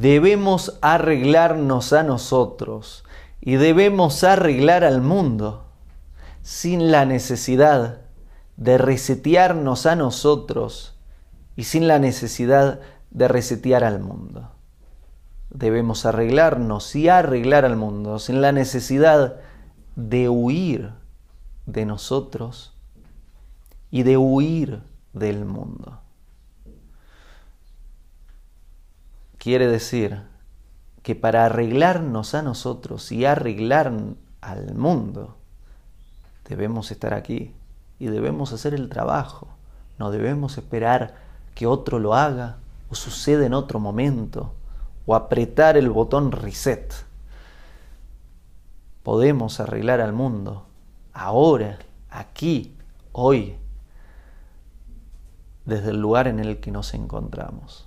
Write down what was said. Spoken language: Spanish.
debemos arreglarnos a nosotros y debemos arreglar al mundo sin la necesidad de resetearnos a nosotros y sin la necesidad de resetear al mundo. Debemos arreglarnos y arreglar al mundo sin la necesidad de huir de nosotros y de huir del mundo. Quiere decir que para arreglarnos a nosotros y arreglar al mundo, debemos estar aquí y debemos hacer el trabajo. No debemos esperar que otro lo haga o suceda en otro momento o apretar el botón reset. Podemos arreglar al mundo ahora, aquí, hoy, desde el lugar en el que nos encontramos.